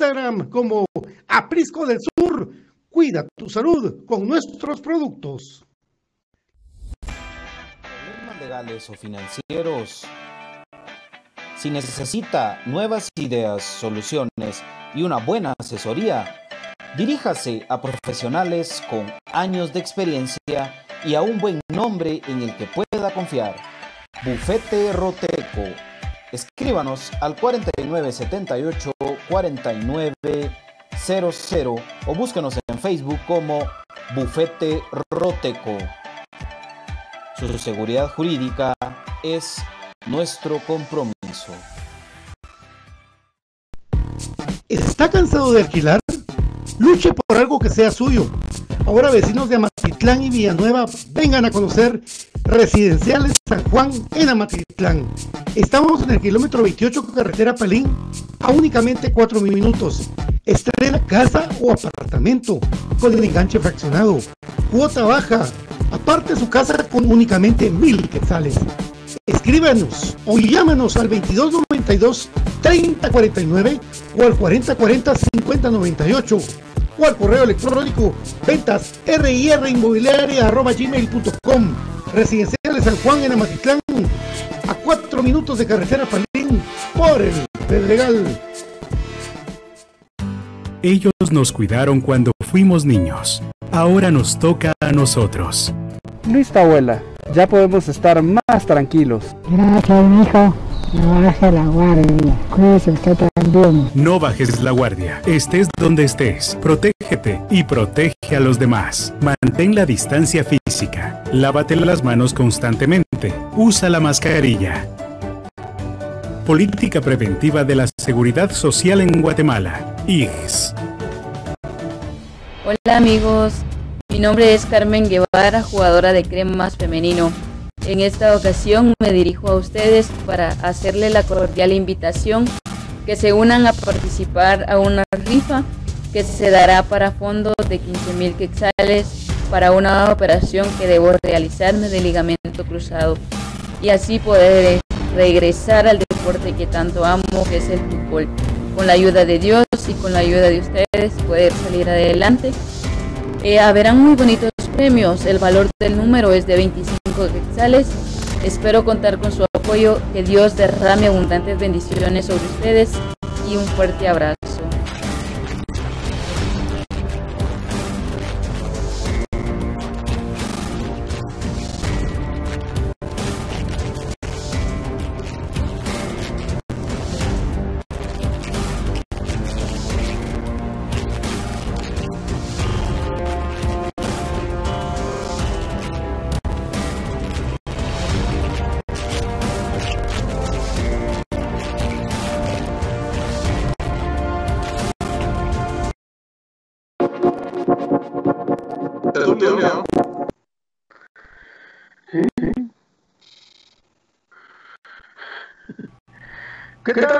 Instagram como Aprisco del Sur. Cuida tu salud con nuestros productos. Problemas o financieros. Si necesita nuevas ideas, soluciones y una buena asesoría, diríjase a profesionales con años de experiencia y a un buen nombre en el que pueda confiar. Bufete Roteco. Escríbanos al 4978 4900 o búsquenos en Facebook como Bufete Roteco. Su seguridad jurídica es nuestro compromiso. ¿Está cansado de alquilar? Luche por algo que sea suyo. Ahora vecinos de Amatitlán y Villanueva, vengan a conocer Residenciales San Juan en Amatitlán. Estamos en el kilómetro 28 carretera Palín a únicamente 4 minutos. Estrena casa o apartamento con el enganche fraccionado. Cuota baja. Aparte su casa con únicamente mil quetzales. Escríbanos o llámanos al 2292 3049 o al 4040 5098 o al correo electrónico ventas gmail.com Residenciales San Juan en Amatitlán, a cuatro minutos de carretera Palín, por el Pedregal. Ellos nos cuidaron cuando fuimos niños. Ahora nos toca a nosotros. Listo, abuela. Ya podemos estar más tranquilos. Gracias, mijo. No bajes la guardia. Cuídese usted también. No bajes la guardia. Estés donde estés. Protégete y protege a los demás. Mantén la distancia física. Lávate las manos constantemente. Usa la mascarilla. Política Preventiva de la Seguridad Social en Guatemala. IGS. Hola amigos, mi nombre es Carmen Guevara, jugadora de cremas femenino. En esta ocasión me dirijo a ustedes para hacerle la cordial invitación que se unan a participar a una rifa que se dará para fondos de 15 mil quetzales para una operación que debo realizarme de ligamento cruzado y así poder regresar al deporte que tanto amo, que es el fútbol. Con la ayuda de Dios y con la ayuda de ustedes poder salir adelante. Eh, haberán muy bonitos El valor del número es de 25 quetzales. Espero contar con su apoyo. Que Dios derrame abundantes bendiciones sobre ustedes y un fuerte abrazo. ¿Qué tal?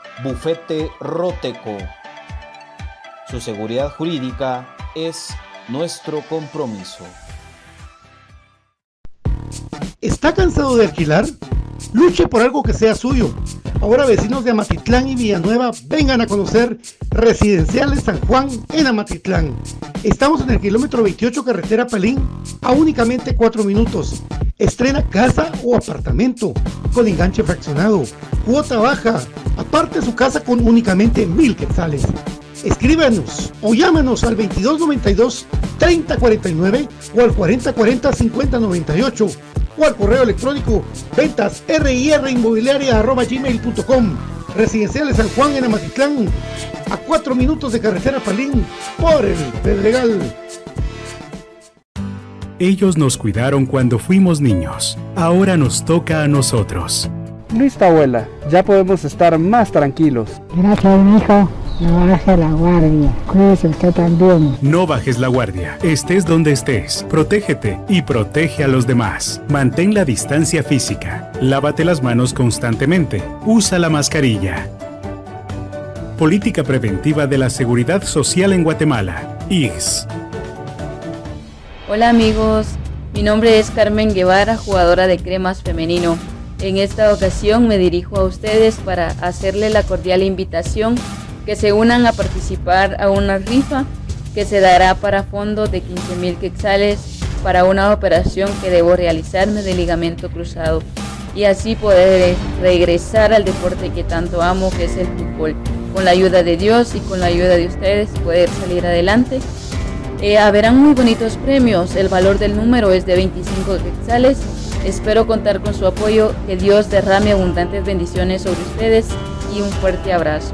Bufete Roteco. Su seguridad jurídica es nuestro compromiso. ¿Está cansado de alquilar? Luche por algo que sea suyo. Ahora vecinos de Amatitlán y Villanueva vengan a conocer Residenciales San Juan en Amatitlán. Estamos en el kilómetro 28 carretera Palín a únicamente 4 minutos. Estrena casa o apartamento con enganche fraccionado, cuota baja, aparte su casa con únicamente mil quetzales. Escríbanos o llámanos al 2292 3049 o al 4040 5098 o al correo electrónico ventas gmail.com Residenciales San Juan en Amatitlán, a 4 minutos de carretera Palín, por el Pedregal. Ellos nos cuidaron cuando fuimos niños. Ahora nos toca a nosotros. Listo, abuela. Ya podemos estar más tranquilos. Gracias, mijo. No baje la guardia. Cuídese usted también. No bajes la guardia. Estés donde estés. Protégete y protege a los demás. Mantén la distancia física. Lávate las manos constantemente. Usa la mascarilla. Política Preventiva de la Seguridad Social en Guatemala. IGS. Hola amigos, mi nombre es Carmen Guevara, jugadora de cremas femenino. En esta ocasión me dirijo a ustedes para hacerle la cordial invitación que se unan a participar a una rifa que se dará para fondo de 15 mil quetzales para una operación que debo realizarme de ligamento cruzado y así poder regresar al deporte que tanto amo que es el fútbol. Con la ayuda de Dios y con la ayuda de ustedes poder salir adelante. Eh, haberán muy bonitos premios, el valor del número es de 25 quetzales. Espero contar con su apoyo, que Dios derrame abundantes bendiciones sobre ustedes y un fuerte abrazo.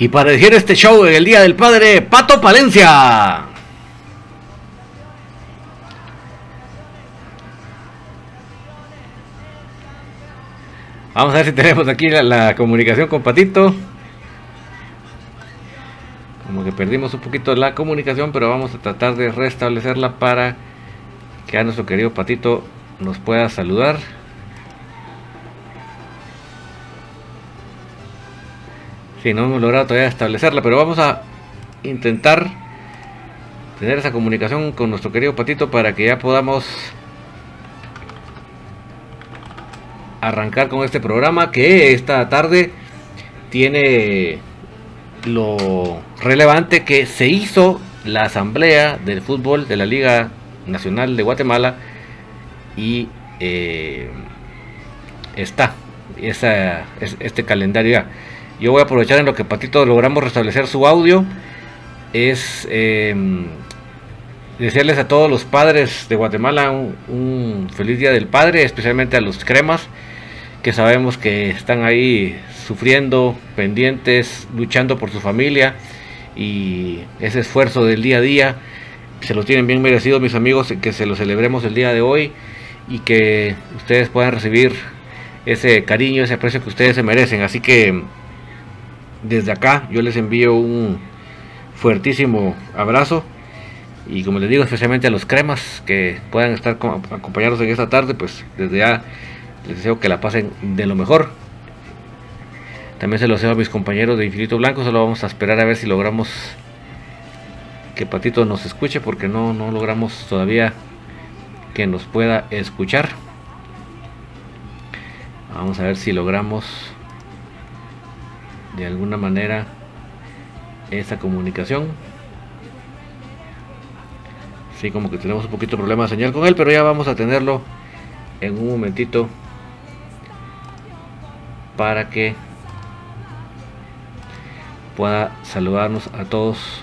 Y para dirigir este show en el Día del Padre, Pato Palencia. Vamos a ver si tenemos aquí la, comunicación con Patito. Como que perdimos un poquito la comunicación, pero vamos a tratar de restablecerla para que a nuestro querido Patito nos pueda saludar. Sí, no hemos logrado todavía establecerla, pero vamos a intentar tener esa comunicación con nuestro querido Patito para que ya podamos arrancar con este programa que esta tarde tiene lo relevante que se hizo la asamblea del fútbol de la Liga Nacional de Guatemala y eh, está esa, este calendario ya. Yo voy a aprovechar en lo que Patito logramos restablecer su audio. Es eh, desearles a todos los padres de Guatemala un, un, feliz día del padre, especialmente a los cremas, que sabemos que están ahí sufriendo, pendientes, luchando por su familia y ese esfuerzo del día a día se lo tienen bien merecido mis amigos, que se lo celebremos el día de hoy y que ustedes puedan recibir ese cariño, ese aprecio que ustedes se merecen. Así que desde acá yo les envío un fuertísimo abrazo y como les digo especialmente a los cremas que puedan estar acompañados en esta tarde pues desde ya les deseo que la pasen de lo mejor. También se lo deseo a mis compañeros de Infinito Blanco solo vamos a esperar a ver si logramos que Patito nos escuche porque no, no logramos todavía que nos pueda escuchar. Vamos a ver si logramos de alguna manera esa comunicación. Sí, como que tenemos un poquito de problema de señal con él, pero ya vamos a tenerlo en un momentito para que pueda saludarnos a todos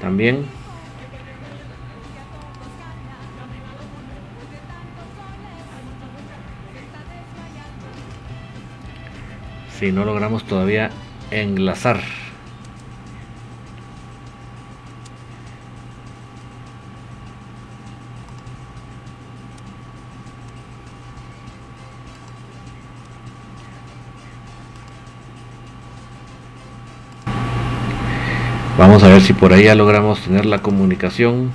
también. Si no logramos todavía enlazar Vamos a ver si por ahí ya logramos tener la comunicación.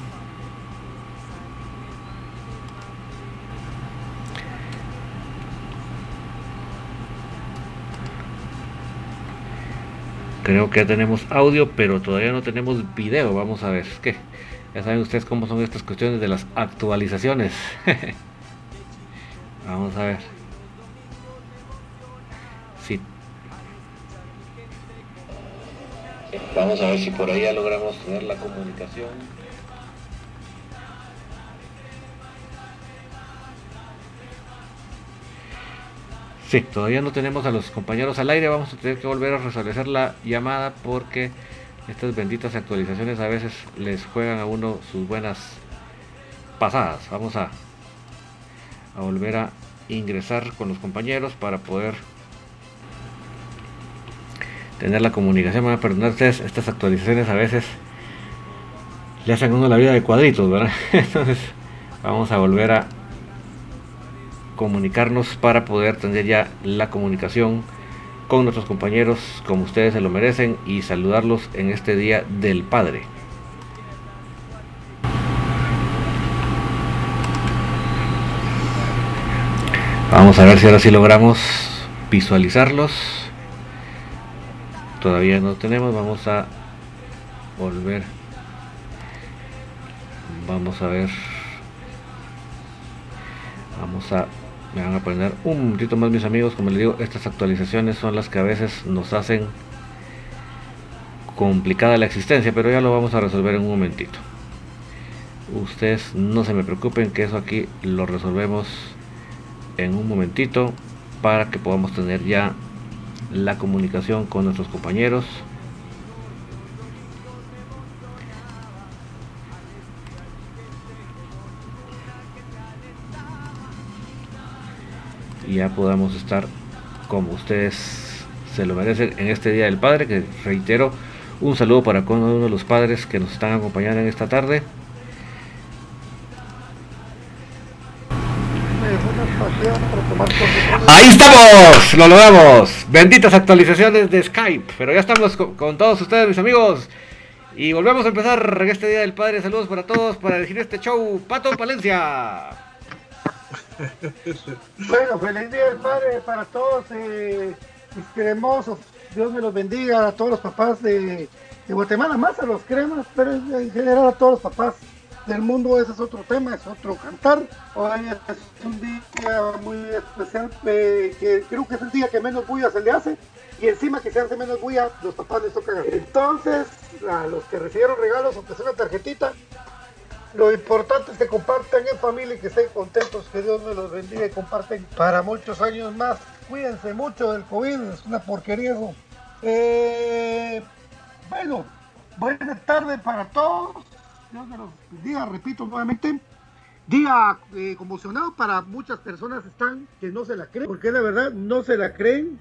Creo que ya tenemos audio, pero todavía no tenemos video. Vamos a ver. Es que ya saben ustedes cómo son estas cuestiones de las actualizaciones. Vamos a ver. Sí. Vamos a ver si por ahí ya logramos tener la comunicación. Sí, todavía no tenemos a los compañeros al aire, vamos a tener que volver a restablecer la llamada porque estas benditas actualizaciones a veces les juegan a uno sus buenas pasadas. Vamos a, volver a ingresar con los compañeros para poder tener la comunicación. Me van a perdonar ustedes, estas actualizaciones a veces le hacen a uno la vida de cuadritos, ¿verdad? Entonces vamos a volver a comunicarnos para poder tener ya la comunicación con nuestros compañeros como ustedes se lo merecen y saludarlos en este día del Padre. Vamos a ver si ahora sí logramos visualizarlos todavía no tenemos. Vamos a volver. Vamos a ver. Vamos a me van a poner un poquito más mis amigos. Como les digo estas actualizaciones son las que a veces nos hacen complicada la existencia pero ya lo vamos a resolver en un momentito. Ustedes no se me preocupen que eso aquí lo resolvemos en un momentito para que podamos tener ya la comunicación con nuestros compañeros y ya podamos estar como ustedes se lo merecen en este Día del Padre, que reitero, un saludo para cada uno de los padres que nos están acompañando en esta tarde. Ahí estamos, lo logramos. Benditas actualizaciones de Skype, pero ya estamos con, con todos ustedes, mis amigos. Y volvemos a empezar en este Día del Padre. Saludos para todos para elegir este show. Pato Palencia. Bueno, feliz día del padre para todos, eh, cremosos. Dios me los bendiga a todos los papás de, de Guatemala, más a los cremas, pero en general a todos los papás del mundo. Ese es otro tema, es otro cantar. Hoy es un día muy especial, eh, que creo que es el día que menos bulla se le hace. Y encima que se hace menos bulla, los papás les tocan. Entonces, a los que recibieron regalos, aunque sea una tarjetita, lo importante es que compartan en familia y que estén contentos, que Dios me los bendiga y comparten para muchos años más. Cuídense mucho del COVID, es una porquería eso. Eh, bueno, buena tarde para todos. Dios me los bendiga, repito nuevamente. Día eh, conmocionado para muchas personas están que no se la creen, porque la verdad no se la creen.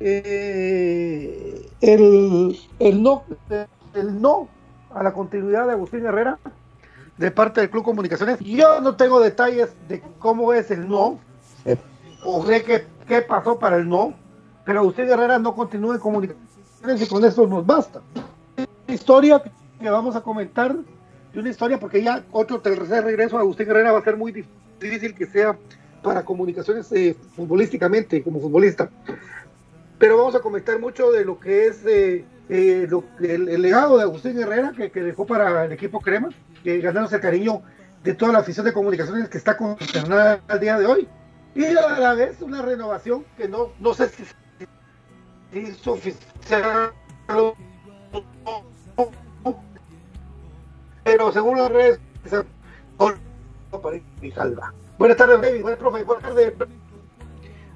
Eh, el, el no, el no a la continuidad de Agustín Herrera de parte del Club Comunicaciones. Yo no tengo detalles de cómo es el no, o de qué, qué pasó para el no, pero Agustín Herrera no continúa en comunicaciones y con eso nos basta. Una historia que vamos a comentar, y una historia porque ya otro tercer regreso a Agustín Herrera va a ser muy difícil que sea para comunicaciones eh, futbolísticamente, como futbolista. Pero vamos a comentar mucho de lo que es eh, eh, el, legado de Agustín Herrera que, dejó para el equipo Crema que ganándose el cariño de toda la afición de comunicaciones que está consternada al día de hoy. Y a la vez una renovación que no, no sé si, es oficial pero según las redes Buenas tardes, David. Buenas, profe. Buenas tardes.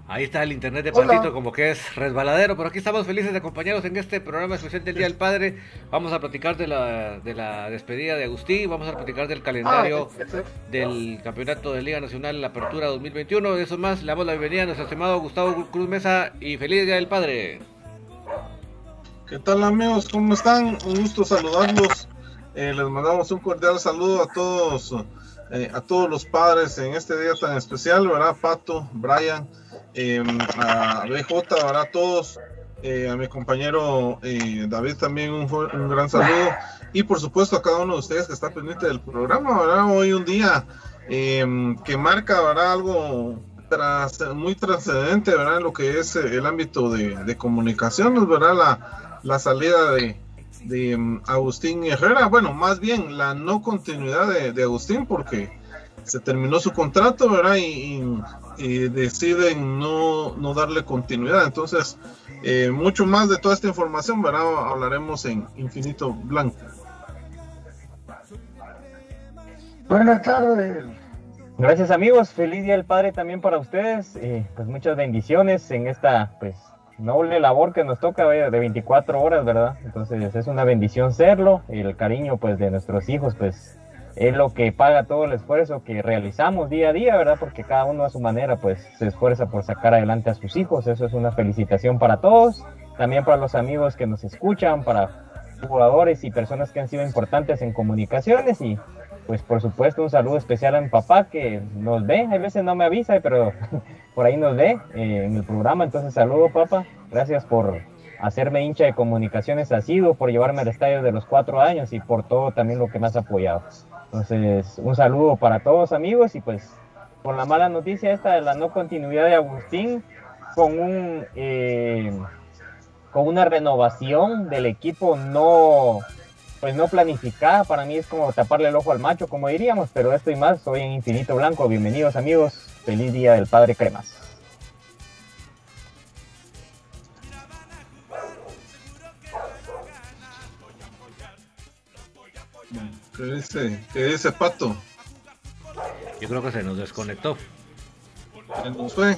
Ahí está el internet de Patito como que es resbaladero, pero aquí estamos felices de acompañarnos en este programa especial del Día del Padre. Vamos a platicar de la, de la despedida de Agustín, vamos a platicar del calendario del Campeonato de Liga Nacional, la Apertura 2021. Eso más, le damos la bienvenida a nuestro estimado Gustavo Cruz Mesa y feliz Día del Padre. ¿Qué tal amigos? ¿Cómo están? Un gusto saludarlos. Eh, les mandamos un cordial saludo a todos, eh, a todos los padres en este día tan especial, ¿verdad? Pato, Brian eh, a BJ, a todos, eh, a mi compañero eh, David también un, un, gran saludo y por supuesto a cada uno de ustedes que está pendiente del programa, ¿verdad? Hoy un día em, que marca, ¿verdad? Algo tras, muy trascendente, ¿verdad? En lo que es el ámbito de, de comunicaciones, ¿verdad? La, la salida de, de um, Agustín Herrera, bueno, más bien la no continuidad de, de Agustín porque se terminó su contrato, ¿verdad? Y, y, y deciden no, no, darle continuidad. Entonces, eh, mucho más de toda esta información, ¿verdad? Hablaremos en Infinito Blanco. Buenas tardes. Gracias amigos, feliz día del Padre también para ustedes, eh, pues muchas bendiciones en esta pues noble labor que nos toca de 24 horas, ¿verdad? Entonces es una bendición serlo, el cariño pues de nuestros hijos pues es lo que paga todo el esfuerzo que realizamos día a día, ¿verdad? Porque cada uno a su manera pues se esfuerza por sacar adelante a sus hijos, eso es una felicitación para todos, también para los amigos que nos escuchan, para jugadores y personas que han sido importantes en comunicaciones. Y pues por supuesto un saludo especial a mi papá que nos ve, a veces no me avisa, pero por ahí nos ve eh, en el programa, entonces saludo papá, gracias por hacerme hincha de comunicaciones. Asiduo, por llevarme al estadio de los cuatro años y por todo también lo que me has apoyado. Entonces, un saludo para todos amigos y pues con la mala noticia esta de la no continuidad de Agustín, con un, eh, con una renovación del equipo no, pues no planificada. Para mí es como taparle el ojo al macho, como diríamos, pero esto y más, soy en Infinito Blanco. Bienvenidos amigos, feliz día del Padre Cremas. ¿Qué dice? ¿Qué dice Pato? Yo creo que se nos desconectó. Se nos fue.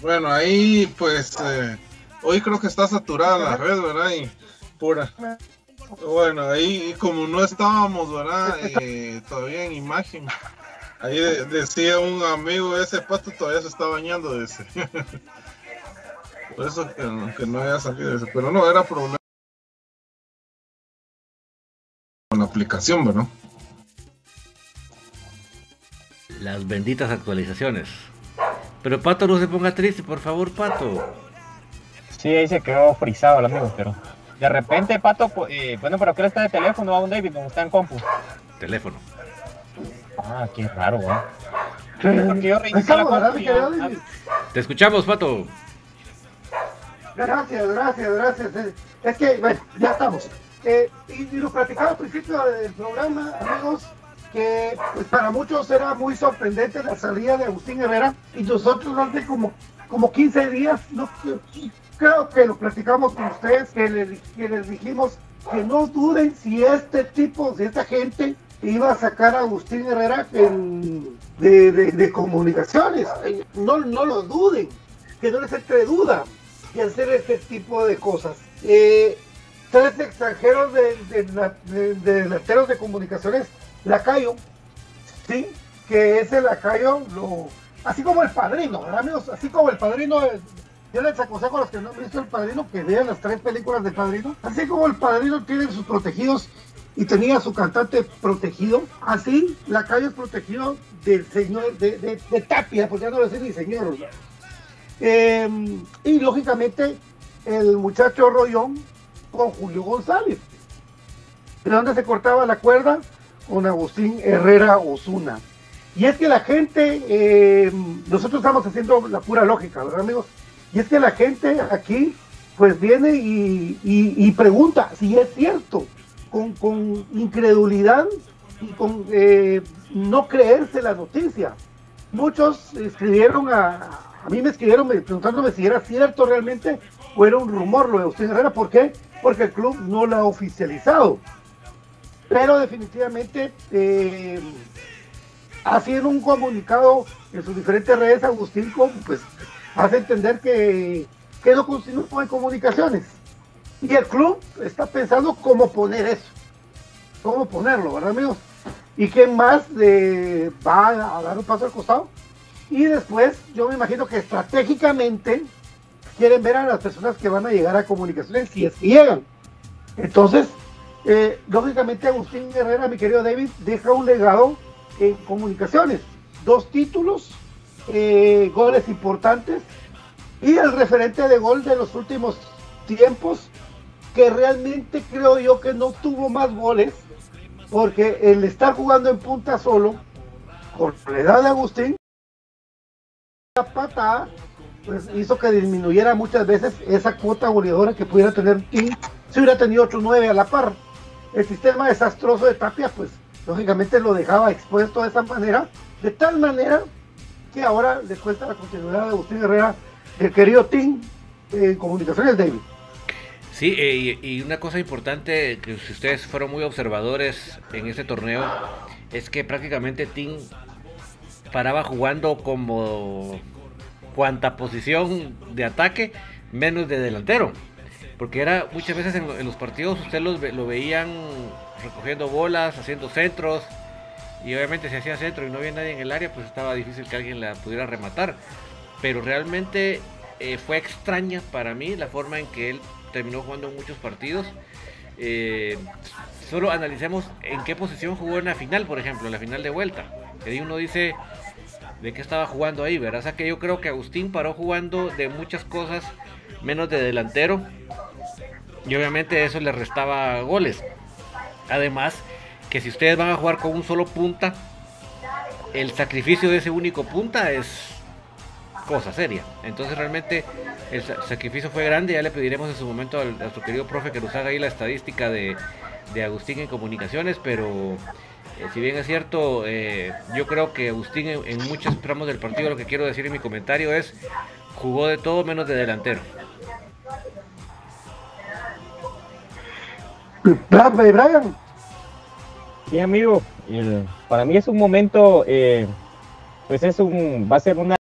Bueno, ahí pues eh, hoy creo que está saturada la red, ¿verdad? Y pura. Bueno, ahí como no estábamos, ¿verdad? Eh, todavía en imagen. Ahí de- decía un amigo, ese pato todavía se está bañando, dice. Por eso que, no- que no había salido ese. Pero no, era problema aplicación, ¿verdad? Las benditas actualizaciones. Pero Pato, no se ponga triste, por favor, Pato. Sí, ahí se quedó frisado el amigo, pero de repente, Pato, eh, bueno, pero ¿qué está de teléfono a un David? ¿Dónde está en compu? Teléfono. Ah, qué raro, ¿eh? Te escuchamos, Pato. Gracias, gracias, gracias. Es que, bueno, ya estamos. Eh, y, lo platicaba al principio del programa, amigos, que pues, para muchos era muy sorprendente la salida de Agustín Herrera y nosotros hace como, como 15 días, creo que lo platicamos con ustedes, que, le- que les dijimos que no duden si este tipo, si esta gente iba a sacar a Agustín Herrera de, de- de comunicaciones. No, no lo duden, que no les entre duda y hacer este tipo de cosas. Eh, tres extranjeros de, de, la- de- de delanteros de comunicaciones, Lacayo, sí, que ese Lacayo, lo, así como el padrino, ¿verdad, amigos? Así como el padrino, eh, yo les aconsejo a los que no han visto el padrino que vean las tres películas del padrino, así como el padrino tiene sus protegidos y tenía su cantante protegido, así Lacayo es protegido del señor, de, de- Tapia, pues ya no decir ni señor. Eh, y lógicamente el muchacho Rollón con Julio González. ¿De dónde se cortaba la cuerda? Con Agustín Herrera Osuna. Y es que la gente, eh, nosotros estamos haciendo la pura lógica, ¿verdad amigos? Y es que la gente aquí pues viene y, pregunta si es cierto, con, incredulidad y con eh, no creerse la noticia. Muchos escribieron a, a mí me escribieron me- preguntándome si era cierto realmente o era un rumor lo de Agustín Herrera. ¿Por qué? Porque el club no lo ha oficializado. Pero definitivamente, eh, en un comunicado en sus diferentes redes, Agustín pues, hace entender que, que no continúa en comunicaciones. Y el club está pensando cómo poner eso, cómo ponerlo, ¿verdad, amigos? ¿Y quién más eh, va a dar un paso al costado? Y después, yo me imagino que estratégicamente quieren ver a las personas que van a llegar a comunicaciones si es que llegan. Entonces, eh, lógicamente Agustín Herrera, mi querido David, deja un legado en comunicaciones. Dos títulos, eh, goles importantes y el referente de gol de los últimos tiempos, que realmente creo yo que no tuvo más goles, porque el estar jugando en punta solo, por la edad de Agustín, la patada, pues hizo que disminuyera muchas veces esa cuota goleadora que pudiera tener King si hubiera tenido otro 9 a la par. El sistema desastroso de Tapia, pues lógicamente lo dejaba expuesto de esa manera, de tal manera que ahora le cuesta la continuidad de Agustín Herrera, el querido Tim en comunicaciones David. Sí, eh, y, y una cosa importante, que si ustedes fueron muy observadores en este torneo, es que prácticamente Tim paraba jugando como cuanta posición de ataque, menos de delantero. Porque era muchas veces en, los partidos ustedes los lo veían recogiendo bolas, haciendo centros. Y obviamente si hacía centro y no había nadie en el área, pues estaba difícil que alguien la pudiera rematar. Pero realmente eh, fue extraña para mí la forma en que él terminó jugando muchos partidos. Eh, solo analicemos en qué posición jugó en la final, por ejemplo, en la final de vuelta. Que uno dice de qué estaba jugando ahí, ¿verdad? O sea que yo creo que Agustín paró jugando de muchas cosas menos de delantero. Y obviamente eso le restaba goles. Además, que si ustedes van a jugar con un solo punta, el sacrificio de ese único punta es cosa seria. Entonces realmente el sacrificio fue grande, ya le pediremos en su momento a nuestro querido profe que nos haga ahí la estadística de, Agustín en comunicaciones, pero eh, si bien es cierto, eh, yo creo que Agustín en, muchos tramos del partido, lo que quiero decir en mi comentario es, jugó de todo menos de delantero. Brian. Sí, amigo, para mí es un momento, eh, pues es un, va a ser una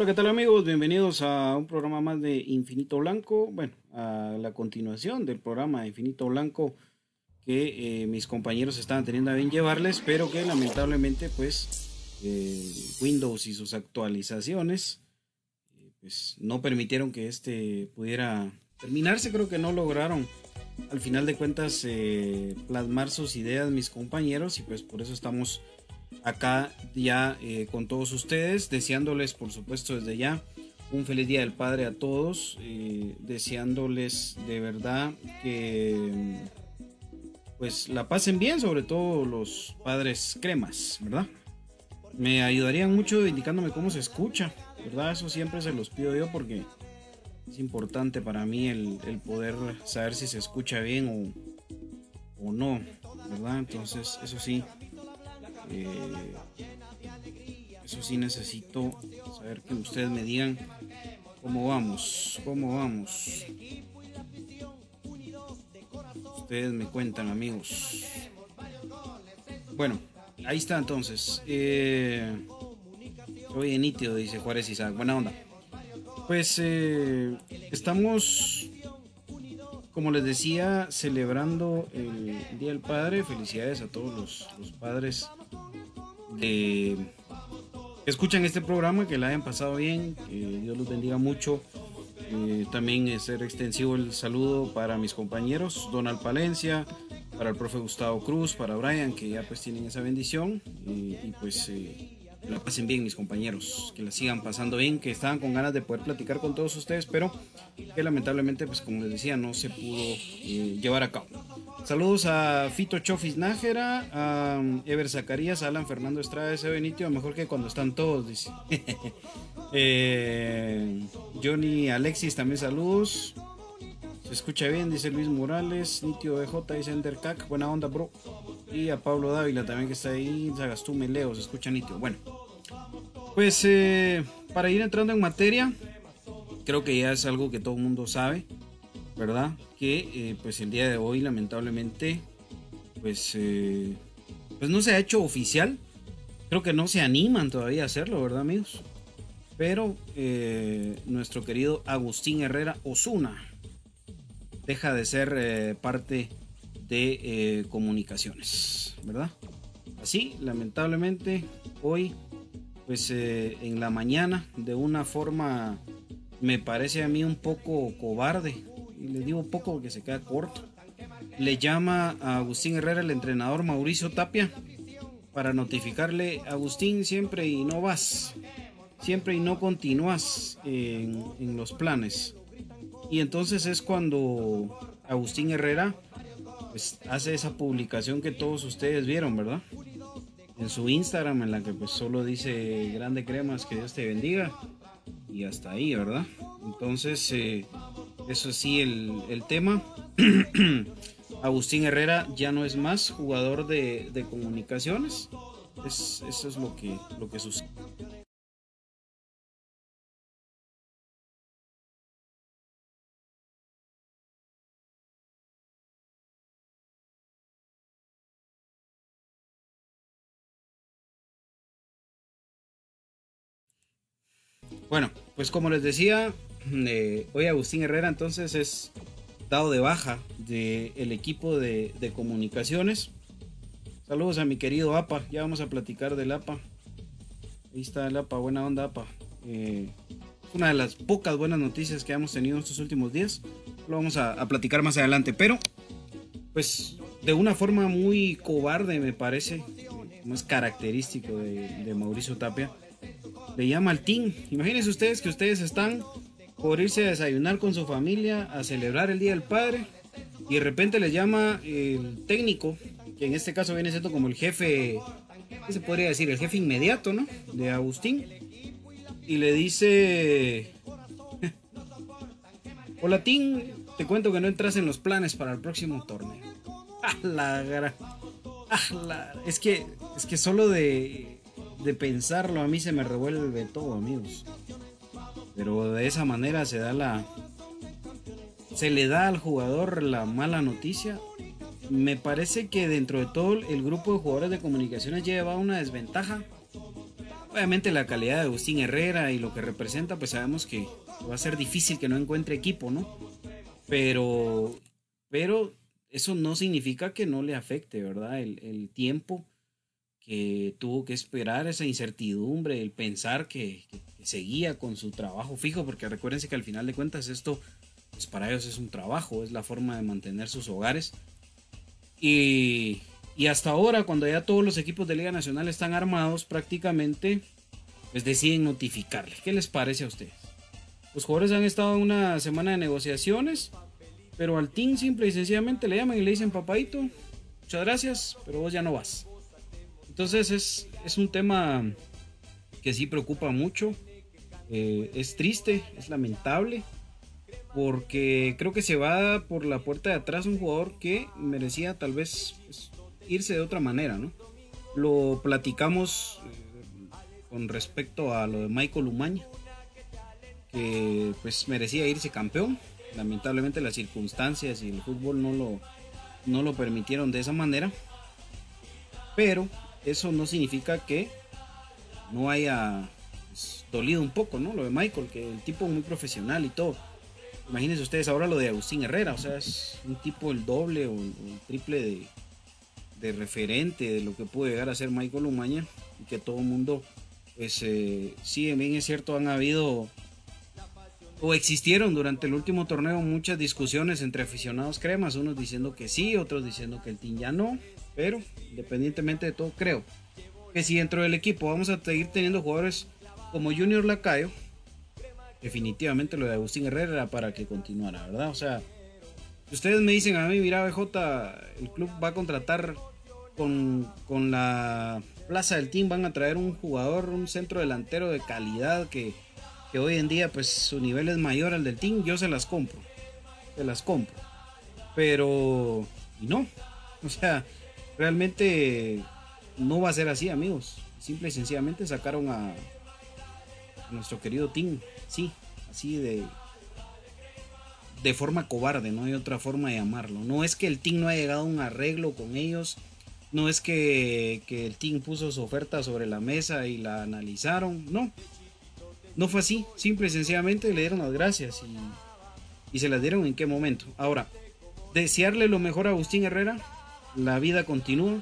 Hola, ¿qué tal amigos? Bienvenidos a un programa más de Infinito Blanco. Bueno, a la continuación del programa de Infinito Blanco que eh, mis compañeros estaban teniendo a bien llevarles, pero que lamentablemente pues eh, Windows y sus actualizaciones eh, pues no permitieron que este pudiera terminarse. Creo que no lograron al final de cuentas plasmar sus ideas mis compañeros y pues por eso estamos acá ya eh, con todos ustedes, deseándoles por supuesto desde ya un feliz día del Padre a todos, eh, deseándoles de verdad que pues la pasen bien, sobre todo los padres cremas, ¿verdad? Me ayudarían mucho indicándome cómo se escucha, ¿verdad? Eso siempre se los pido yo porque es importante para mí el, poder saber si se escucha bien o, o no, ¿verdad? Entonces, eso sí, eh, eso sí necesito saber que ustedes me digan cómo vamos, cómo vamos. Ustedes me cuentan, amigos. Bueno, ahí está entonces. Eh, nítido, dice Juárez Isaac. Buena onda. Pues eh, estamos como les decía, celebrando el Día del Padre. Felicidades a todos los, padres que escuchan este programa, que la hayan pasado bien, que Dios los bendiga mucho. Eh, también ser extensivo el saludo para mis compañeros, Donald Palencia, para el profe Gustavo Cruz, para Brian, que ya pues tienen esa bendición. y pues eh, que la pasen bien mis compañeros, que la sigan pasando bien, que estaban con ganas de poder platicar con todos ustedes, pero que lamentablemente, pues como les decía, no se pudo eh, llevar a cabo. Saludos a Fito Chofis Nájera, a um, Ever Zacarías, a Alan Fernando Estrada, ese Benitio, mejor que cuando están todos, dice. Eh, Johnny Alexis, también saludos. Se escucha bien, dice Luis Morales. Nitio EJ, dice Endercac. Buena onda, bro. Y a Pablo Dávila también que está ahí. Zagastume Leo, se escucha nitio. Bueno, pues eh, para ir entrando en materia, creo que ya es algo que todo el mundo sabe, ¿verdad? Que eh, pues el día de hoy lamentablemente, pues, eh, pues no se ha hecho oficial. Creo que no se animan todavía a hacerlo, ¿verdad amigos? Pero nuestro querido Agustín Herrera Osuna deja de ser eh, parte de eh, comunicaciones, ¿verdad? Así, lamentablemente, hoy, pues eh, en la mañana, de una forma, me parece a mí un poco cobarde, y le digo poco porque se queda corto, le llama a Agustín Herrera, el entrenador Mauricio Tapia, para notificarle, Agustín, siempre y no vas, siempre y no continúas en, en los planes. Y entonces es cuando Agustín Herrera pues, hace esa publicación que todos ustedes vieron, ¿verdad? En su Instagram, en la que pues solo dice grande cremas, que Dios te bendiga. Y hasta ahí, ¿verdad? Entonces, eh, eso sí, el, el tema. Agustín Herrera ya no es más jugador de, de comunicaciones. Es, eso es lo que, lo que sucede. Bueno, pues como les decía, eh, hoy Agustín Herrera entonces es dado de baja del equipo de, de, comunicaciones. Saludos a mi querido APA, ya vamos a platicar del APA. Ahí está el APA, buena onda APA. Eh, una de las pocas buenas noticias que hemos tenido estos últimos días. Lo vamos a, platicar más adelante, pero pues de una forma muy cobarde me parece, más característico de, de Mauricio Tapia le llama al team. Imagínense ustedes que ustedes están por irse a desayunar con su familia, a celebrar el Día del Padre, y de repente le llama el técnico, que en este caso viene siendo como el jefe, ¿qué se podría decir? El jefe inmediato, ¿no? De Agustín. Y le dice, hola Tim, te cuento que no entras en los planes para el próximo torneo. ¡Ah, la, la... Es que, es que solo de de pensarlo a mí se me revuelve todo, amigos. Pero de esa manera se da la... Se le da al jugador la mala noticia. Me parece que dentro de todo el grupo de jugadores de comunicaciones lleva una desventaja. Obviamente la calidad de Agustín Herrera y lo que representa, pues sabemos que va a ser difícil que no encuentre equipo, ¿no? Pero, pero eso no significa que no le afecte, ¿verdad? El, el tiempo que tuvo que esperar esa incertidumbre, el pensar que, seguía con su trabajo fijo, porque recuérdense que al final de cuentas esto, pues para ellos es un trabajo, es la forma de mantener sus hogares. Y, y hasta ahora, cuando ya todos los equipos de Liga Nacional están armados, prácticamente, pues deciden notificarle. ¿Qué les parece a ustedes? Los jugadores han estado en una semana de negociaciones, pero al team simple y sencillamente le llaman y le dicen, papadito, muchas gracias, pero vos ya no vas. Entonces es, es un tema que sí preocupa mucho. Eh, es triste, es lamentable. Porque creo que se va por la puerta de atrás un jugador que merecía tal vez pues, irse de otra manera, ¿no? Lo platicamos eh, con respecto a lo de Michael Umaña, que pues merecía irse campeón. Lamentablemente las circunstancias y el fútbol no lo, no lo permitieron de esa manera. Pero eso no significa que no haya pues, dolido un poco, ¿no? Lo de Michael, que el tipo muy profesional y todo. Imagínense ustedes ahora lo de Agustín Herrera, o sea, es un tipo el doble o el triple de, referente de lo que puede llegar a ser Michael Umaña y que todo el mundo, pues eh, sí, bien es cierto, han habido o existieron durante el último torneo muchas discusiones entre aficionados cremas, unos diciendo que sí, otros diciendo que el team ya no, pero independientemente de todo, creo que si dentro del equipo vamos a seguir teniendo jugadores como Junior Lacayo, definitivamente lo de Agustín Herrera era para que continuara, ¿verdad? O sea, si ustedes me dicen a mí, mira, BJ, el club va a contratar con, con la plaza del team, van a traer un jugador, un centro delantero de calidad que, que hoy en día, pues su nivel es mayor al del team, yo se las compro, se las compro. Pero, y no, o sea, realmente no va a ser así, amigos. Simple y sencillamente sacaron a, nuestro querido Tim. Sí, así de de forma cobarde, no hay otra forma de llamarlo. No es que el Team no haya llegado a un arreglo con ellos, no es que, que, el Team puso su oferta sobre la mesa y la analizaron, no. No fue así, simple y sencillamente le dieron las gracias y se las dieron en qué momento. Ahora, desearle lo mejor a Agustín Herrera, la vida continúa,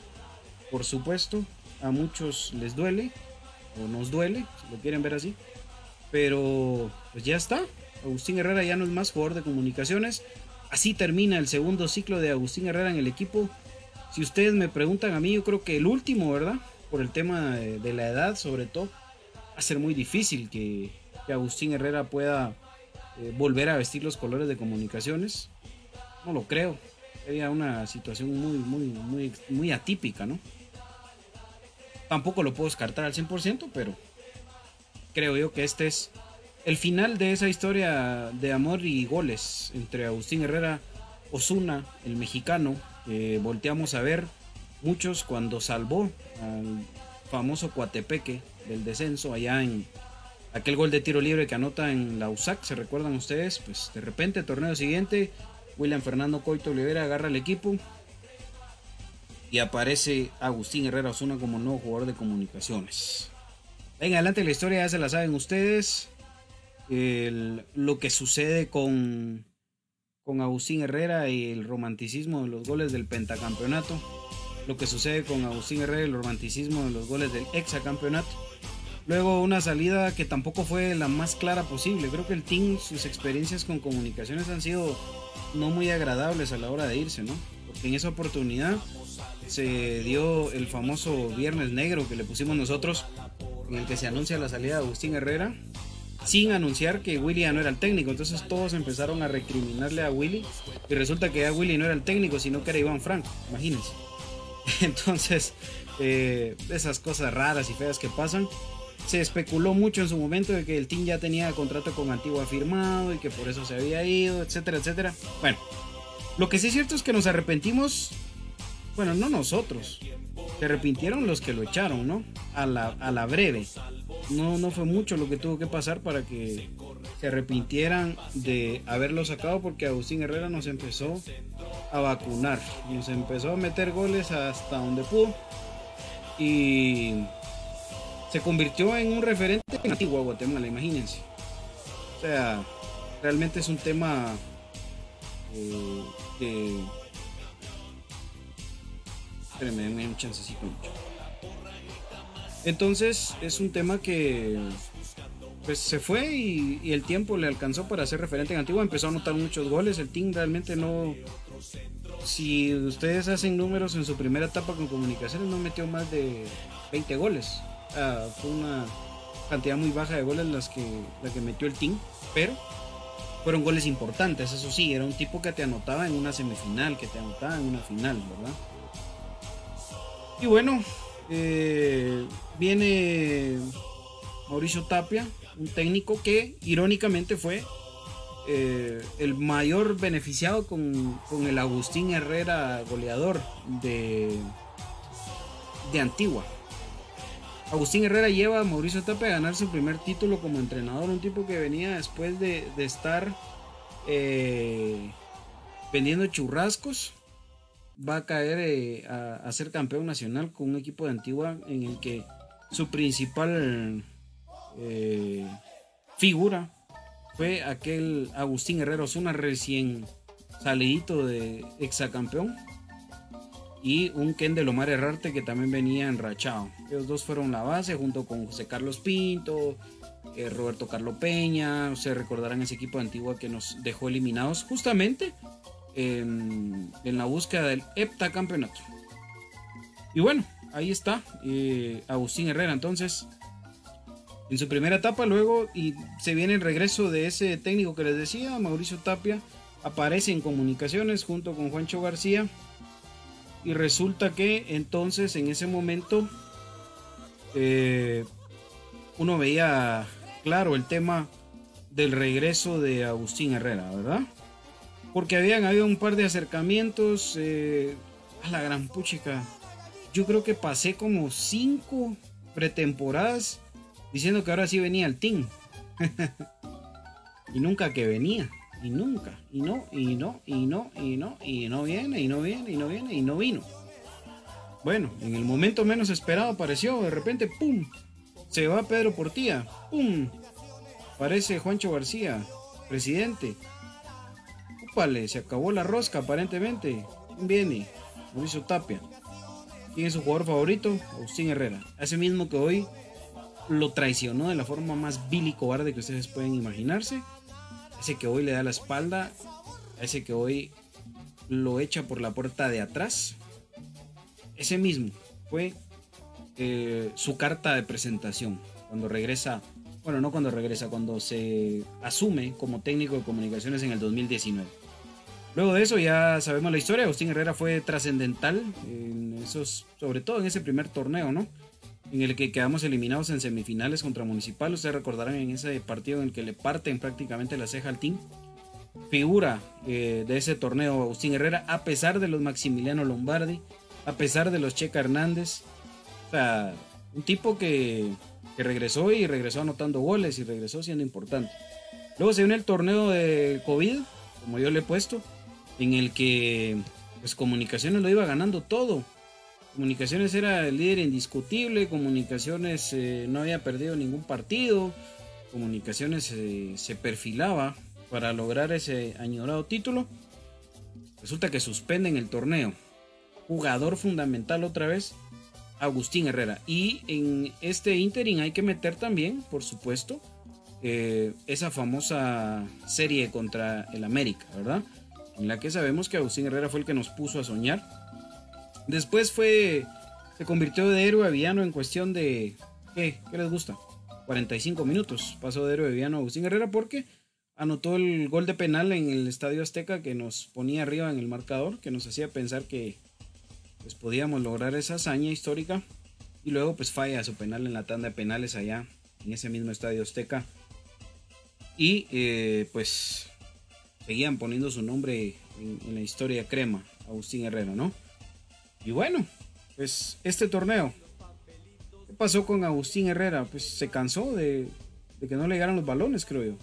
por supuesto, a muchos les duele, o nos duele, si lo quieren ver así, pero pues ya está, Agustín Herrera ya no es más jugador de comunicaciones, así termina el segundo ciclo de Agustín Herrera en el equipo. Si ustedes me preguntan a mí, yo creo que el último, ¿verdad? Por el tema de, la edad, sobre todo, va a ser muy difícil que, Agustín Herrera pueda eh, volver a vestir los colores de comunicaciones. No lo creo. Sería una situación muy, muy, muy, muy atípica, ¿no? Tampoco lo puedo descartar al 100%, pero creo yo que este es el final de esa historia de amor y goles entre Agustín Herrera, Osuna, el mexicano, volteamos a ver muchos cuando salvó al famoso Coatepeque del descenso allá en aquel gol de tiro libre que anota en la USAC, ¿se recuerdan ustedes? Pues de repente, torneo siguiente, William Fernando Coito Olivera agarra el equipo y aparece Agustín Herrera Osuna como nuevo jugador de comunicaciones. Venga, adelante la historia ya se la saben ustedes lo que sucede con, con Agustín Herrera y el romanticismo de los goles del pentacampeonato, lo que sucede con Agustín Herrera y el romanticismo de los goles del hexacampeonato. Luego una salida que tampoco fue la más clara posible. Creo que el team, sus experiencias con comunicaciones han sido no muy agradables a la hora de irse, ¿no? Porque en esa oportunidad se dio el famoso Viernes Negro que le pusimos nosotros, en el que se anuncia la salida de Agustín Herrera sin anunciar que Willy ya no era el técnico. Entonces todos empezaron a recriminarle a Willy y resulta que ya Willy no era el técnico, sino que era Iván Franco, imagínense. Entonces, eh, esas cosas raras y feas que pasan. Se especuló mucho en su momento de que el team ya tenía contrato con Antigua firmado y que por eso se había ido, etcétera, etcétera. Bueno, lo que sí es cierto es que nos arrepentimos, bueno, no nosotros, se arrepintieron los que lo echaron, ¿no? A la, a la breve no, no fue mucho lo que tuvo que pasar para que se arrepintieran de haberlo sacado porque Agustín Herrera nos empezó a vacunar, nos empezó a meter goles hasta donde pudo y se convirtió en un referente en Antigua Guatemala, imagínense. O sea, realmente es un tema eh, de... Espérenme, denme un. Entonces es un tema que pues se fue y, el tiempo le alcanzó para ser referente en Antigua. Empezó a anotar muchos goles. El team realmente no. Si ustedes hacen números en su primera etapa con comunicaciones, no metió más de 20 goles. Fue una cantidad muy baja de goles las que, la que metió el team. Pero fueron goles importantes, eso sí. Era un tipo que te anotaba en una semifinal, que te anotaba en una final, ¿verdad? Y bueno, eh, viene Mauricio Tapia, un técnico que irónicamente fue eh, el mayor beneficiado con, el Agustín Herrera goleador de, de Antigua. Agustín Herrera lleva a Mauricio Tapia a ganar su primer título como entrenador, un tipo que venía después de, estar eh, vendiendo churrascos va a caer eh, a, ser campeón nacional con un equipo de Antigua en el que su principal eh, figura fue aquel Agustín Herrero Osuna recién salidito de exacampeón y un Ken de Lomar Herrarte que también venía enrachado. Ellos dos fueron la base junto con José Carlos Pinto, eh, Roberto Carlo Peña, se recordarán ese equipo de Antigua que nos dejó eliminados justamente en, la búsqueda del heptacampeonato. Y bueno, ahí está eh, Agustín Herrera entonces en su primera etapa luego y se viene el regreso de ese técnico que les decía, Mauricio Tapia, aparece en comunicaciones junto con Juancho García y resulta que entonces en ese momento eh, uno veía claro el tema del regreso de Agustín Herrera, ¿verdad? porque habían habido un par de acercamientos eh, a la gran puchica. Yo creo que pasé como cinco pretemporadas diciendo que ahora sí venía el team. y nunca que venía. Y nunca. Y no, y no, y no, y no, y no viene, y no viene, y no viene, y no vino. Bueno, en el momento menos esperado apareció, de repente, ¡pum! Se va Pedro Portilla, ¡pum! Aparece Juancho García, presidente ¡Úpale! Se acabó la rosca aparentemente. ¿Quién viene? Mauricio Tapia. ¿Quién es su jugador favorito? Agustín Herrera. Ese mismo que hoy lo traicionó de la forma más vil y cobarde que ustedes pueden imaginarse. Ese que hoy le da la espalda. Ese que hoy lo echa por la puerta de atrás. Ese mismo fue eh, su carta de presentación. Cuando regresa, bueno, no cuando regresa, cuando se asume como técnico de comunicaciones en el 2019. Luego de eso ya sabemos la historia. Agustín Herrera fue trascendental en esos, sobre todo en ese primer torneo, ¿no? En el que quedamos eliminados en semifinales contra Municipal. Ustedes recordarán en ese partido en el que le parten prácticamente la ceja al team. Figura eh, de ese torneo Agustín Herrera, a pesar de los Maximiliano Lombardi, a pesar de los Checa Hernández. O sea, un tipo que, que regresó y regresó anotando goles y regresó siendo importante. Luego se viene el torneo de COVID, como yo le he puesto, en el que pues Comunicaciones lo iba ganando todo. Comunicaciones era el líder indiscutible, Comunicaciones eh, no había perdido ningún partido, Comunicaciones eh, se perfilaba para lograr ese añorado título. Resulta que suspenden el torneo. Jugador fundamental otra vez, Agustín Herrera. Y en este interim hay que meter también, por supuesto, eh, esa famosa serie contra el América, ¿verdad? En la que sabemos que Agustín Herrera fue el que nos puso a soñar. Después fue. Se convirtió de héroe a villano en cuestión de. ¿Qué? ¿Qué les gusta? 45 minutos. Pasó de héroe a Agustín Herrera porque anotó el gol de penal en el Estadio Azteca que nos ponía arriba en el marcador, que nos hacía pensar que pues podíamos lograr esa hazaña histórica. Y luego pues falla su penal en la tanda de penales allá, en ese mismo Estadio Azteca. Y eh, pues seguían poniendo su nombre en, en, la historia crema, Agustín Herrera, ¿no? Y bueno, pues este torneo, ¿qué pasó con Agustín Herrera? Pues se cansó de, que no le llegaran los balones, creo yo.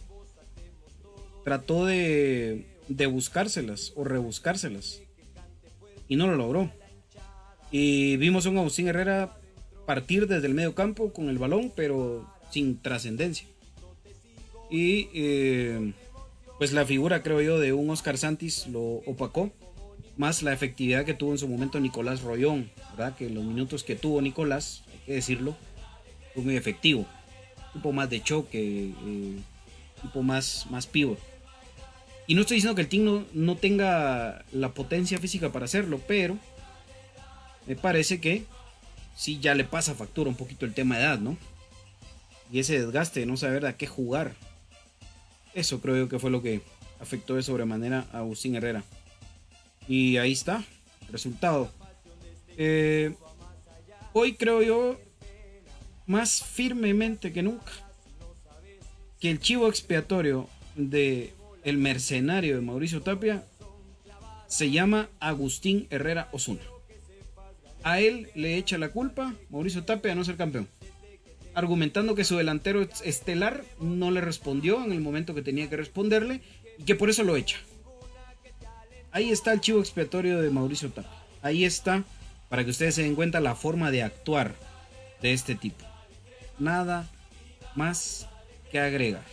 Trató de, de buscárselas o rebuscárselas y no lo logró. Y vimos a un Agustín Herrera partir desde el medio campo con el balón, pero sin trascendencia. Y eh, pues la figura, creo yo, de un Oscar Santis lo opacó. Más la efectividad que tuvo en su momento Nicolás Rollón, ¿verdad? Que los minutos que tuvo Nicolás, hay que decirlo, fue muy efectivo. Tipo más de choque, eh, tipo más, más pivot. Y no estoy diciendo que el team no, no tenga la potencia física para hacerlo, pero me parece que sí ya le pasa factura un poquito el tema de edad, ¿no? Y ese desgaste de no saber a qué jugar. Eso creo yo que fue lo que afectó de sobremanera a Agustín Herrera. Y ahí está, resultado. Eh, hoy creo yo, más firmemente que nunca, que el chivo expiatorio de el mercenario de Mauricio Tapia se llama Agustín Herrera Osuna. A él le echa la culpa Mauricio Tapia de no ser campeón argumentando que su delantero estelar no le respondió en el momento que tenía que responderle y que por eso lo echa. Ahí está el chivo expiatorio de Mauricio Tapia. Ahí está para que ustedes se den cuenta la forma de actuar de este tipo. Nada más que agregar.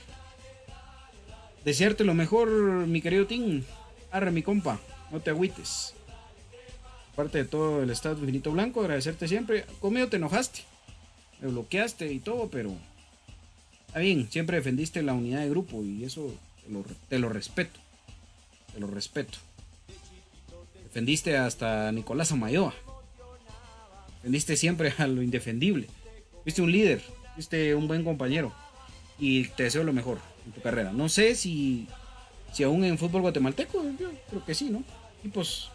Desearte lo mejor, mi querido Tim. Arre, mi compa. No te agüites. Aparte de todo el estado infinito blanco, agradecerte siempre. Conmigo te enojaste me bloqueaste y todo, pero está bien, siempre defendiste la unidad de grupo y eso te lo respeto. Te lo respeto. Defendiste hasta Nicolás Amayoa. Defendiste siempre a lo indefendible. Fuiste un líder, fuiste un buen compañero y te deseo lo mejor en tu carrera. No sé si, si aún en fútbol guatemalteco, yo creo que sí, ¿no? Y pues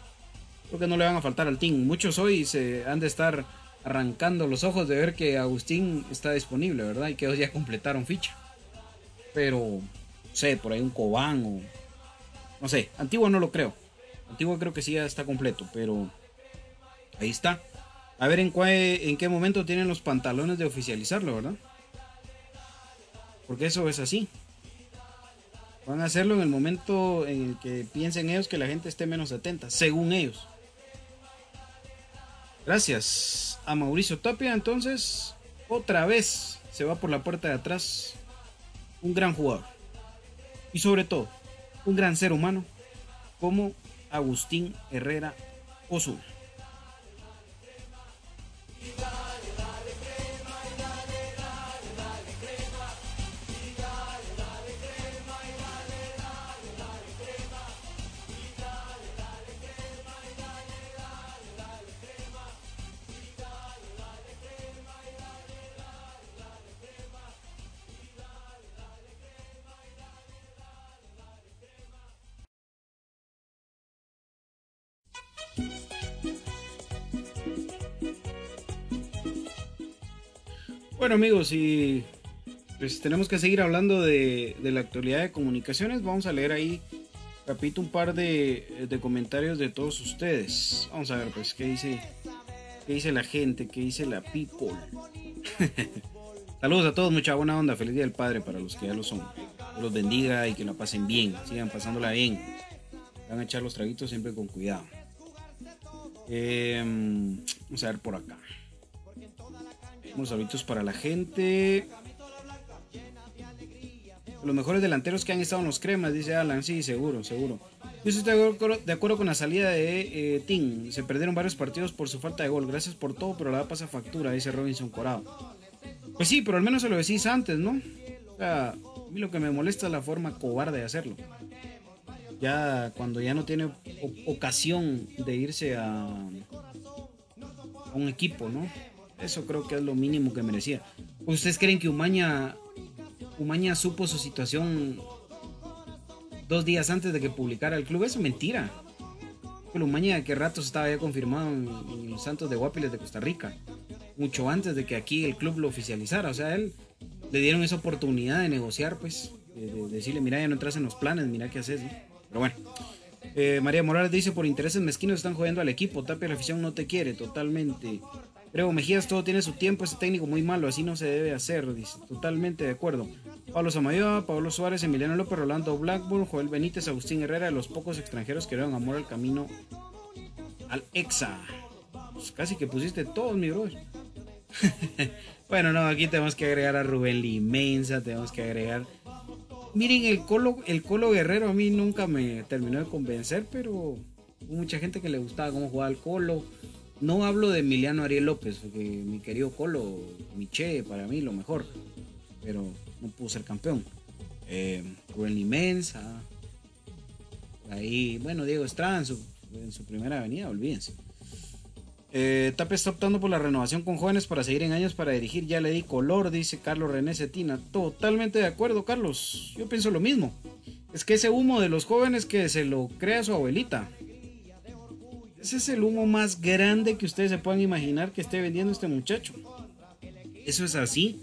creo que no le van a faltar al team. Muchos hoy se han de estar arrancando los ojos de ver que Agustín está disponible, ¿verdad? Y que ellos ya completaron ficha. Pero, no sé, por ahí un Cobán o... No sé, Antiguo no lo creo. Antiguo creo que sí ya está completo, pero ahí está. A ver en, en qué momento tienen los pantalones de oficializarlo, ¿verdad? Porque eso es así. Van a hacerlo en el momento en el que piensen ellos que la gente esté menos atenta, según ellos. Gracias a Mauricio Tapia. Entonces, otra vez se va por la puerta de atrás un gran jugador. Y sobre todo, un gran ser humano como Agustín Herrera Osuna. Bueno amigos, y pues tenemos que seguir hablando de, la actualidad de comunicaciones. Vamos a leer ahí, repito, un par de, de, comentarios de todos ustedes. Vamos a ver pues qué dice, qué dice la gente, qué dice la people. Saludos a todos, mucha buena onda, feliz día del Padre para los que ya lo son. Que los bendiga y que la pasen bien, sigan pasándola bien. Van a echar los traguitos siempre con cuidado. Em, vamos a ver por acá. Unos para la gente. Los mejores delanteros que han estado en los cremas, dice Alan. Sí, seguro, seguro. Yo estoy de acuerdo con la salida de eh, Tim. Se perdieron varios partidos por su falta de gol. Gracias por todo, pero la pasa factura, dice Robinson Corado. Pues sí, pero al menos se lo decís antes, ¿no? A mí lo que me molesta es la forma cobarde de hacerlo. Ya cuando ya no tiene ocasión de irse a, a un equipo, ¿no? Eso creo que es lo mínimo que merecía. ¿Ustedes creen que Umaña, Umaña supo su situación dos días antes de que publicara el club? Eso es mentira. El Umaña que ratos estaba ya confirmado en, los Santos de Guapiles de Costa Rica. Mucho antes de que aquí el club lo oficializara. O sea, él le dieron esa oportunidad de negociar, pues. De, decirle, mira, ya no entras en los planes, mira qué haces. Pero bueno. Eh, María Morales dice, por intereses mezquinos están jodiendo al equipo. Tapia la afición no te quiere, totalmente. Creo Mejías todo tiene su tiempo, ese técnico muy malo, así no se debe hacer, dice. Totalmente de acuerdo. Pablo Samayoa, Pablo Suárez, Emiliano López, Rolando Blackburn, Joel Benítez, Agustín Herrera, de los pocos extranjeros que dieron amor al camino al EXA. Pues casi que pusiste todos, mi bro. bueno, no, aquí tenemos que agregar a Rubén Limensa, tenemos que agregar. Miren, el Colo, el Colo Guerrero a mí nunca me terminó de convencer, pero mucha gente que le gustaba cómo jugaba el Colo. No hablo de Emiliano Ariel López, porque mi querido Colo, Miche, para mí lo mejor, pero no pudo ser campeón. Eh, Rubén Inmensa, ahí, bueno, Diego Estrada en su, primera avenida, olvídense. Eh, Tape está optando por la renovación con jóvenes para seguir en años para dirigir. Ya le di color, dice Carlos René Cetina. Totalmente de acuerdo, Carlos. Yo pienso lo mismo. Es que ese humo de los jóvenes que se lo crea su abuelita. Ese es el humo más grande que ustedes se puedan imaginar que esté vendiendo este muchacho. Eso es así.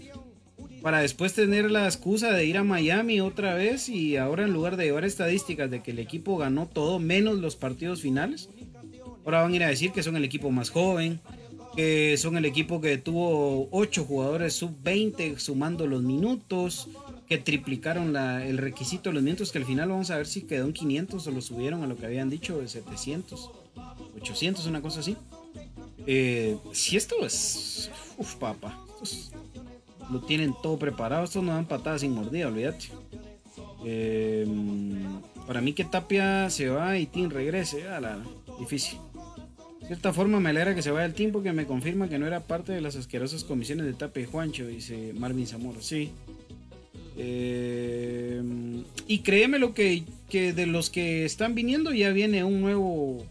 Para después tener la excusa de ir a Miami otra vez y ahora en lugar de llevar estadísticas de que el equipo ganó todo menos los partidos finales, ahora van a ir a decir que son el equipo más joven, que son el equipo que tuvo 8 jugadores sub-20 sumando los minutos, que triplicaron el requisito de los minutos, que al final vamos a ver si quedó en 500 o lo subieron a lo que habían dicho de 700. 800, una cosa así. Eh, si esto es. Uf, papá. lo tienen todo preparado. Estos no dan patadas sin mordida, olvídate. Eh, para mí que Tapia se va y Tim regrese. A la difícil. De cierta forma me alegra que se vaya el tiempo que me confirma que no era parte de las asquerosas comisiones de Tapia y Juancho, dice Marvin Zamora. Sí. Eh, y créeme lo que, que de los que están viniendo ya viene un nuevo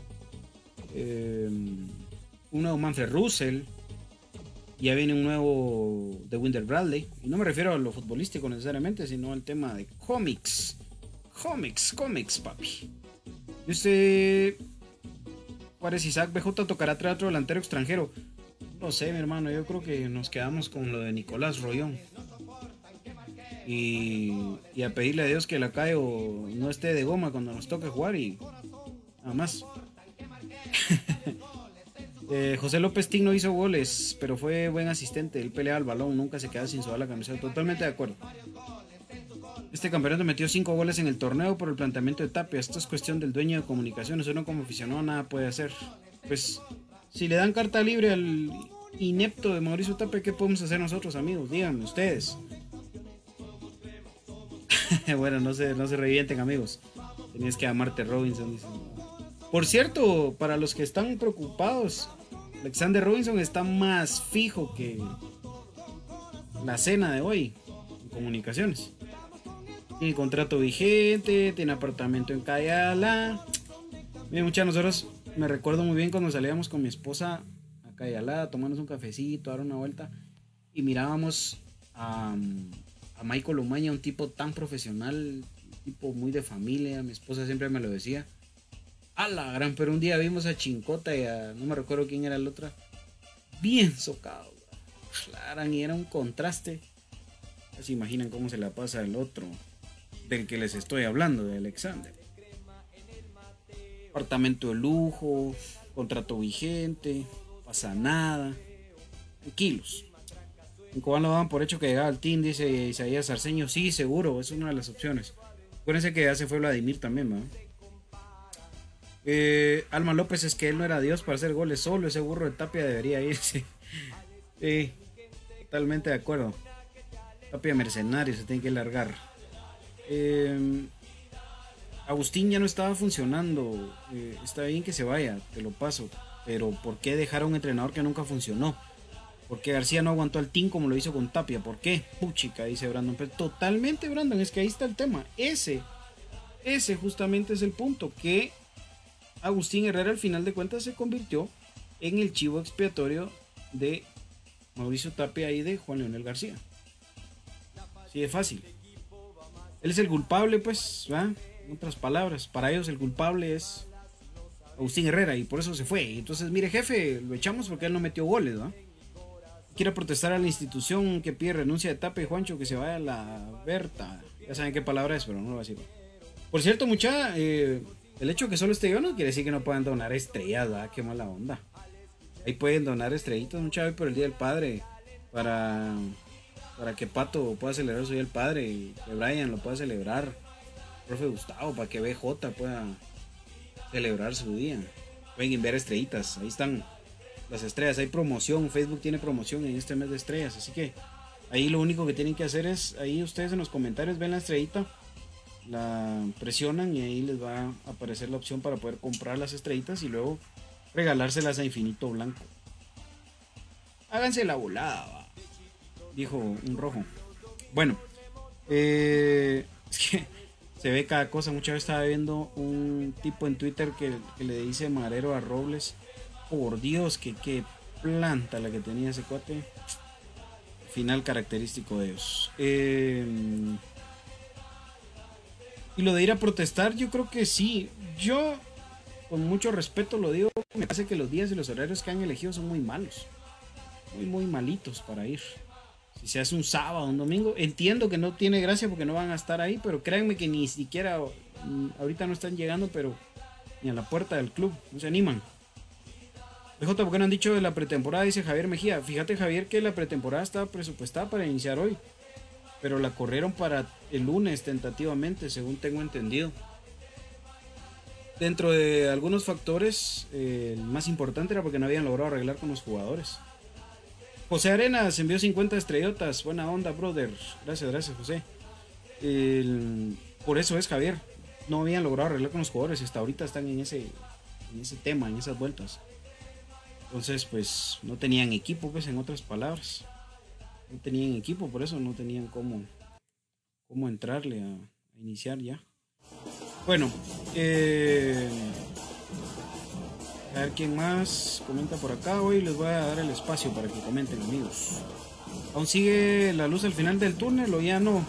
eh, un nuevo Manfred Russell, ya viene un nuevo de Winder Bradley. Y no me refiero a lo futbolístico necesariamente, sino al tema de cómics. Cómics, cómics, papi. Este. Juárez Isaac BJ tocará traer otro delantero extranjero. No sé, mi hermano, yo creo que nos quedamos con lo de Nicolás Rollón. Y, y a pedirle a Dios que la Caio no esté de goma cuando nos toque jugar y nada más. Eh, José López Tigno hizo goles, pero fue buen asistente. Él pelea al balón, nunca se queda sin sudar la camiseta. Totalmente de acuerdo. Este campeonato metió 5 goles en el torneo por el planteamiento de Tapia. Esto es cuestión del dueño de comunicaciones. Uno como aficionado nada puede hacer. Pues, si le dan carta libre al inepto de Mauricio Tapia, ¿qué podemos hacer nosotros, amigos? Díganme ustedes. bueno, no se, no se revienten, amigos. Tenías que llamarte Robinson. Dice. Por cierto, para los que están preocupados, Alexander Robinson está más fijo que la cena de hoy en comunicaciones. Tiene contrato vigente, tiene apartamento en Cayala. Miren, muchachos, nosotros me recuerdo muy bien cuando salíamos con mi esposa a Cayala a tomarnos un cafecito, dar una vuelta y mirábamos a, a Michael Umaña, un tipo tan profesional, un tipo muy de familia. Mi esposa siempre me lo decía. A la gran, pero un día vimos a Chincota y a no me recuerdo quién era el otro, bien socado. Claro, y era un contraste. Ya se imaginan cómo se la pasa el otro, del que les estoy hablando, de Alexander. Apartamento de lujo, contrato vigente, pasa nada. Tranquilos. En Cobán lo daban por hecho que llegaba al team, dice Isaías Arceño. Sí, seguro, es una de las opciones. Acuérdense que ya se fue Vladimir también, ¿no? Eh, Alma López es que él no era Dios para hacer goles solo. Ese burro de Tapia debería irse. Sí, totalmente de acuerdo. Tapia mercenario se tiene que largar. Eh, Agustín ya no estaba funcionando. Eh, está bien que se vaya, te lo paso. Pero ¿por qué dejar a un entrenador que nunca funcionó? ¿Por qué García no aguantó al team como lo hizo con Tapia? ¿Por qué? Puchica, dice Brandon. Pero totalmente, Brandon, es que ahí está el tema. Ese, ese justamente es el punto. Que Agustín Herrera al final de cuentas se convirtió en el chivo expiatorio de Mauricio Tapia y de Juan Leonel García. Sí, es fácil. Él es el culpable, pues, ¿va? En otras palabras, para ellos el culpable es Agustín Herrera y por eso se fue. Entonces, mire, jefe, lo echamos porque él no metió goles, ¿va? Quiere protestar a la institución que pide renuncia de Tapia y Juancho que se vaya a la Berta. Ya saben qué palabra es, pero no lo voy a decir. Por cierto, mucha, eh, el hecho de que solo esté yo no quiere decir que no puedan donar estrellas, ¿verdad? Qué mala onda. Ahí pueden donar estrellitas, mucha por el Día del Padre. Para, para que Pato pueda celebrar su Día del Padre. Y que Brian lo pueda celebrar. Profe Gustavo, para que BJ pueda celebrar su día. Pueden ver estrellitas. Ahí están las estrellas. Hay promoción. Facebook tiene promoción en este mes de estrellas. Así que ahí lo único que tienen que hacer es. Ahí ustedes en los comentarios ven la estrellita la presionan y ahí les va a aparecer la opción para poder comprar las estrellitas y luego regalárselas a Infinito Blanco. Háganse la volada, dijo un rojo. Bueno, eh, es que se ve cada cosa. Muchas veces estaba viendo un tipo en Twitter que, que le dice Marero a Robles. Por Dios, que qué planta la que tenía ese cuate. Final característico de ellos. Eh, y lo de ir a protestar, yo creo que sí. Yo, con mucho respeto lo digo, me parece que los días y los horarios que han elegido son muy malos. Muy, muy malitos para ir. Si se hace un sábado, un domingo, entiendo que no tiene gracia porque no van a estar ahí, pero créanme que ni siquiera mm, ahorita no están llegando, pero ni a la puerta del club, no se animan. BJ, ¿por qué no han dicho de la pretemporada? Dice Javier Mejía. Fíjate, Javier, que la pretemporada estaba presupuestada para iniciar hoy pero la corrieron para el lunes tentativamente, según tengo entendido. Dentro de algunos factores, eh, el más importante era porque no habían logrado arreglar con los jugadores. José Arenas envió 50 estrellotas. Buena onda, brother. Gracias, gracias, José. por eso es, Javier. No habían logrado arreglar con los jugadores. Hasta ahorita están en ese, en ese tema, en esas vueltas. Entonces, pues, no tenían equipo, pues, en otras palabras no tenían equipo, por eso no tenían cómo, cómo entrarle a, iniciar ya. Bueno, eh, a ver quién más comenta por acá. Hoy les voy a dar el espacio para que comenten, amigos. ¿Aún sigue la luz al final del túnel o ya no?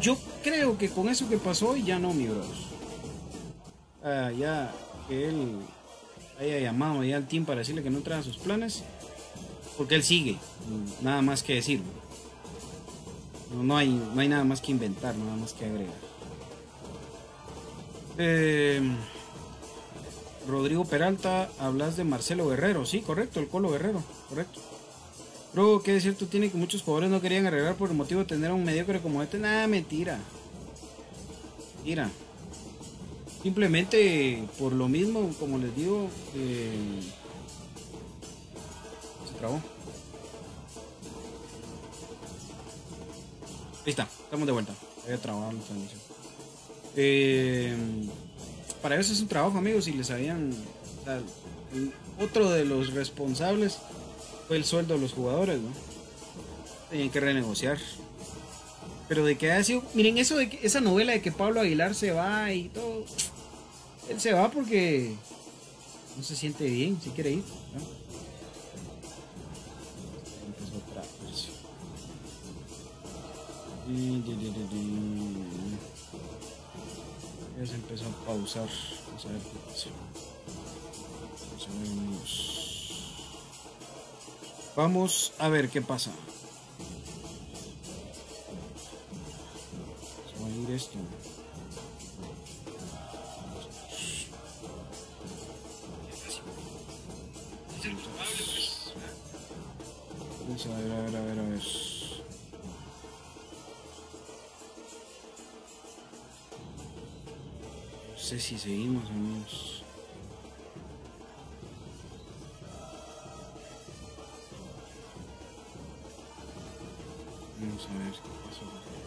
Yo creo que con eso que pasó hoy ya no, mi bros. Ah, ya que él haya llamado ya al team para decirle que no trae sus planes porque él sigue, nada más que decir. No, hay, no hay nada más que inventar, nada más que agregar. Eh, Rodrigo Peralta, hablas de Marcelo Guerrero, sí, correcto, el Colo Guerrero, correcto. Pero que es cierto tiene que muchos jugadores no querían arreglar por el motivo de tener un mediocre como este. Nada, mentira. Mentira. Simplemente por lo mismo, como les digo, eh, Ahí está, estamos de vuelta. Había trabado. Eh, para eso es un trabajo, amigos, si les habían... otro de los responsables fue el sueldo de los jugadores, ¿no? Tenían que renegociar. Pero de que haya sido... Miren, eso de que- esa novela de que Pablo Aguilar se va y todo... Él se va porque no se siente bien, si quiere ir. Ya se empezó a pausar. Vamos a ver ver. Vamos a ver qué pasa. Se va a ir esto. Si seguimos. Vamos a ver qué pasó.